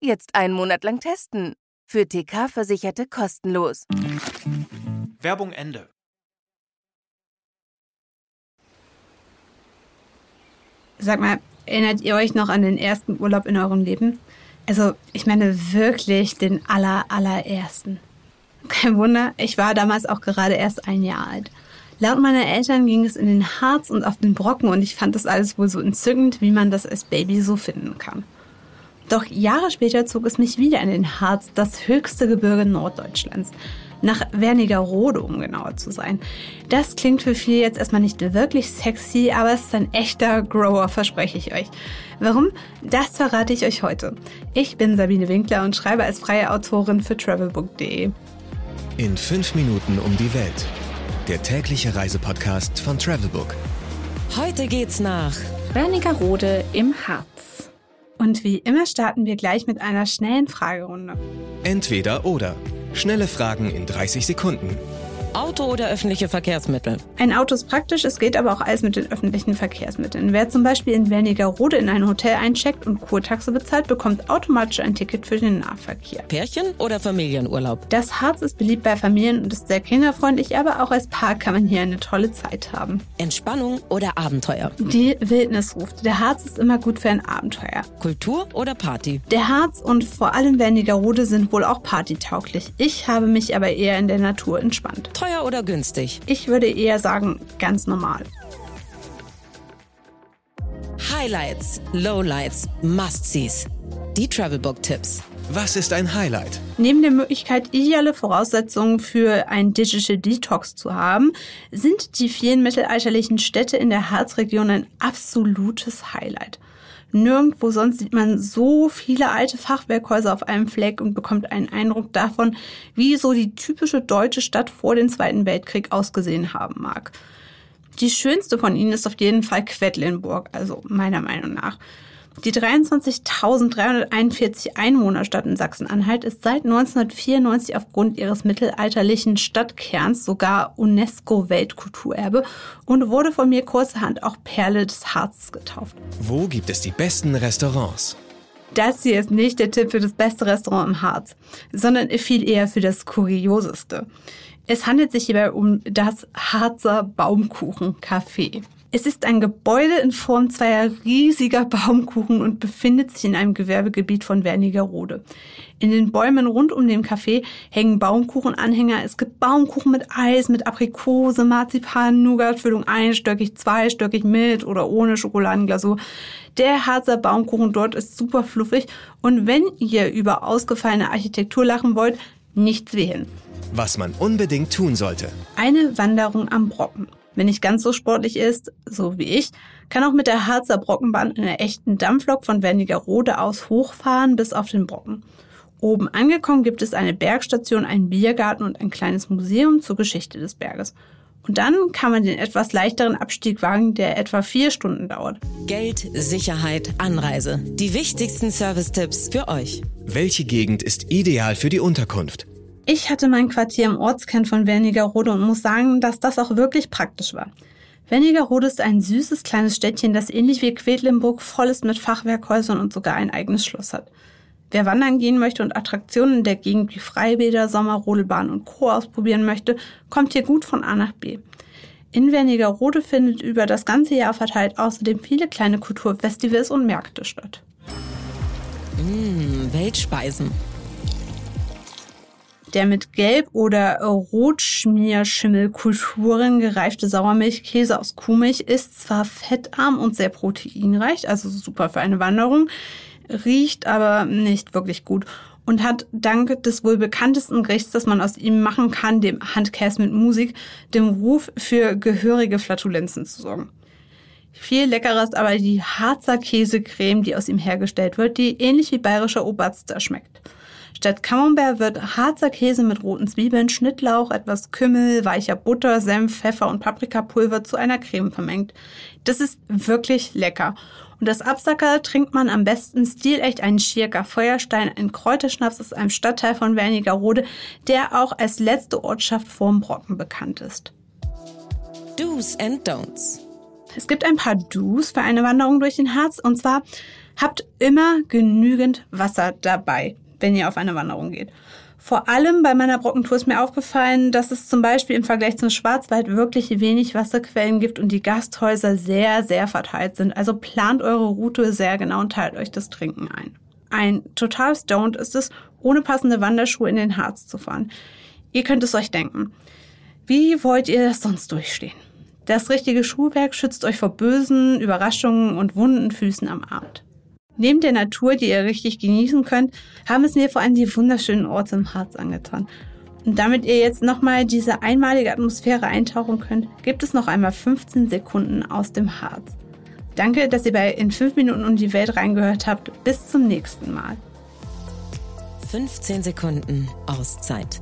Jetzt einen Monat lang testen. Für TK-Versicherte kostenlos. Werbung Ende. Sag mal, erinnert ihr euch noch an den ersten Urlaub in eurem Leben? Also, ich meine wirklich den aller, allerersten. Kein Wunder, ich war damals auch gerade erst ein Jahr alt. Laut meiner Eltern ging es in den Harz und auf den Brocken und ich fand das alles wohl so entzückend, wie man das als Baby so finden kann. Doch Jahre später zog es mich wieder in den Harz, das höchste Gebirge Norddeutschlands. Nach Wernigerode, um genauer zu sein. Das klingt für viele jetzt erstmal nicht wirklich sexy, aber es ist ein echter Grower, verspreche ich euch. Warum? Das verrate ich euch heute. Ich bin Sabine Winkler und schreibe als freie Autorin für travelbook.de. In fünf Minuten um die Welt. Der tägliche Reisepodcast von Travelbook. Heute geht's nach Wernigerode im Harz. Und wie immer starten wir gleich mit einer schnellen Fragerunde. Entweder oder. Schnelle Fragen in 30 Sekunden. Auto oder öffentliche Verkehrsmittel. Ein Auto ist praktisch, es geht aber auch alles mit den öffentlichen Verkehrsmitteln. Wer zum Beispiel in Wernigerode in ein Hotel eincheckt und Kurtaxe bezahlt, bekommt automatisch ein Ticket für den Nahverkehr. Pärchen oder Familienurlaub. Das Harz ist beliebt bei Familien und ist sehr kinderfreundlich, aber auch als Paar kann man hier eine tolle Zeit haben. Entspannung oder Abenteuer. Die Wildnis ruft. Der Harz ist immer gut für ein Abenteuer. Kultur oder Party. Der Harz und vor allem Wernigerode sind wohl auch partytauglich. Ich habe mich aber eher in der Natur entspannt. Teuer oder günstig. Ich würde eher sagen, ganz normal. Highlights, Lowlights, Must-Sees. Die Travelbook-Tipps. Was ist ein Highlight? Neben der Möglichkeit, ideale Voraussetzungen für ein Digital Detox zu haben, sind die vielen mittelalterlichen Städte in der Harzregion ein absolutes Highlight. Nirgendwo sonst sieht man so viele alte Fachwerkhäuser auf einem Fleck und bekommt einen Eindruck davon, wie so die typische deutsche Stadt vor dem Zweiten Weltkrieg ausgesehen haben mag. Die schönste von ihnen ist auf jeden Fall Quedlinburg, also meiner Meinung nach. Die 23.341 Einwohnerstadt in Sachsen-Anhalt ist seit 1994 aufgrund ihres mittelalterlichen Stadtkerns sogar UNESCO-Weltkulturerbe und wurde von mir kurzerhand auch Perle des Harzes getauft. Wo gibt es die besten Restaurants? Das hier ist nicht der Tipp für das beste Restaurant im Harz, sondern viel eher für das Kurioseste. Es handelt sich hierbei um das Harzer Baumkuchen-Café. Es ist ein Gebäude in Form zweier riesiger Baumkuchen und befindet sich in einem Gewerbegebiet von Wernigerode. In den Bäumen rund um den Café hängen Baumkuchenanhänger. Es gibt Baumkuchen mit Eis, mit Aprikose, Marzipan, Nougatfüllung, einstöckig, zweistöckig, mit oder ohne Schokoladenglasur. Der Harzer Baumkuchen dort ist super fluffig und wenn ihr über ausgefallene Architektur lachen wollt, nichts wie hin. Was man unbedingt tun sollte. Eine Wanderung am Brocken. Wenn nicht ganz so sportlich ist, so wie ich, kann auch mit der Harzer Brockenbahn in einer echten Dampflok von Wernigerode aus hochfahren bis auf den Brocken. Oben angekommen gibt es eine Bergstation, einen Biergarten und ein kleines Museum zur Geschichte des Berges. Und dann kann man den etwas leichteren Abstieg wagen, der etwa vier Stunden dauert. Geld, Sicherheit, Anreise. Die wichtigsten Service-Tipps für euch. Welche Gegend ist ideal für die Unterkunft? Ich hatte mein Quartier im Ortskern von Wernigerode und muss sagen, dass das auch wirklich praktisch war. Wernigerode ist ein süßes kleines Städtchen, das ähnlich wie Quedlinburg voll ist mit Fachwerkhäusern und sogar ein eigenes Schloss hat. Wer wandern gehen möchte und Attraktionen in der Gegend wie Freibäder, Sommerrodelbahn und Co. ausprobieren möchte, kommt hier gut von A nach B. In Wernigerode findet über das ganze Jahr verteilt außerdem viele kleine Kulturfestivals und Märkte statt. Mmh, Weltspeisen. Der mit Gelb- oder Rotschmierschimmelkulturen gereifte Sauermilchkäse aus Kuhmilch ist zwar fettarm und sehr proteinreich, also super für eine Wanderung, riecht aber nicht wirklich gut und hat dank des wohl bekanntesten Gerichts, das man aus ihm machen kann, dem Handkäse mit Musik, dem Ruf für gehörige Flatulenzen zu sorgen. Viel leckerer ist aber die Harzer Käsecreme, die aus ihm hergestellt wird, die ähnlich wie bayerischer Oberster schmeckt. Statt Camembert wird Harzer Käse mit roten Zwiebeln, Schnittlauch, etwas Kümmel, weicher Butter, Senf, Pfeffer und Paprikapulver zu einer Creme vermengt. Das ist wirklich lecker. Und das Absacker trinkt man am besten stilecht einen Schirker Feuerstein, ein Kräuterschnaps aus einem Stadtteil von Wernigerode, der auch als letzte Ortschaft vorm Brocken bekannt ist. Do's and Don'ts. Es gibt ein paar Do's für eine Wanderung durch den Harz und zwar habt immer genügend Wasser dabei, wenn ihr auf eine Wanderung geht. Vor allem bei meiner Brockentour ist mir aufgefallen, dass es zum Beispiel im Vergleich zum Schwarzwald wirklich wenig Wasserquellen gibt und die Gasthäuser sehr, sehr verteilt sind. Also plant eure Route sehr genau und teilt euch das Trinken ein. Ein total Don't ist es, ohne passende Wanderschuhe in den Harz zu fahren. Ihr könnt es euch denken. Wie wollt ihr das sonst durchstehen? Das richtige Schuhwerk schützt euch vor bösen Überraschungen und wunden Füßen am Abend. Neben der Natur, die ihr richtig genießen könnt, haben es mir vor allem die wunderschönen Orte im Harz angetan. Und damit ihr jetzt nochmal diese einmalige Atmosphäre eintauchen könnt, gibt es noch einmal 15 Sekunden aus dem Harz. Danke, dass ihr bei In 5 Minuten um die Welt reingehört habt. Bis zum nächsten Mal. 15 Sekunden Auszeit.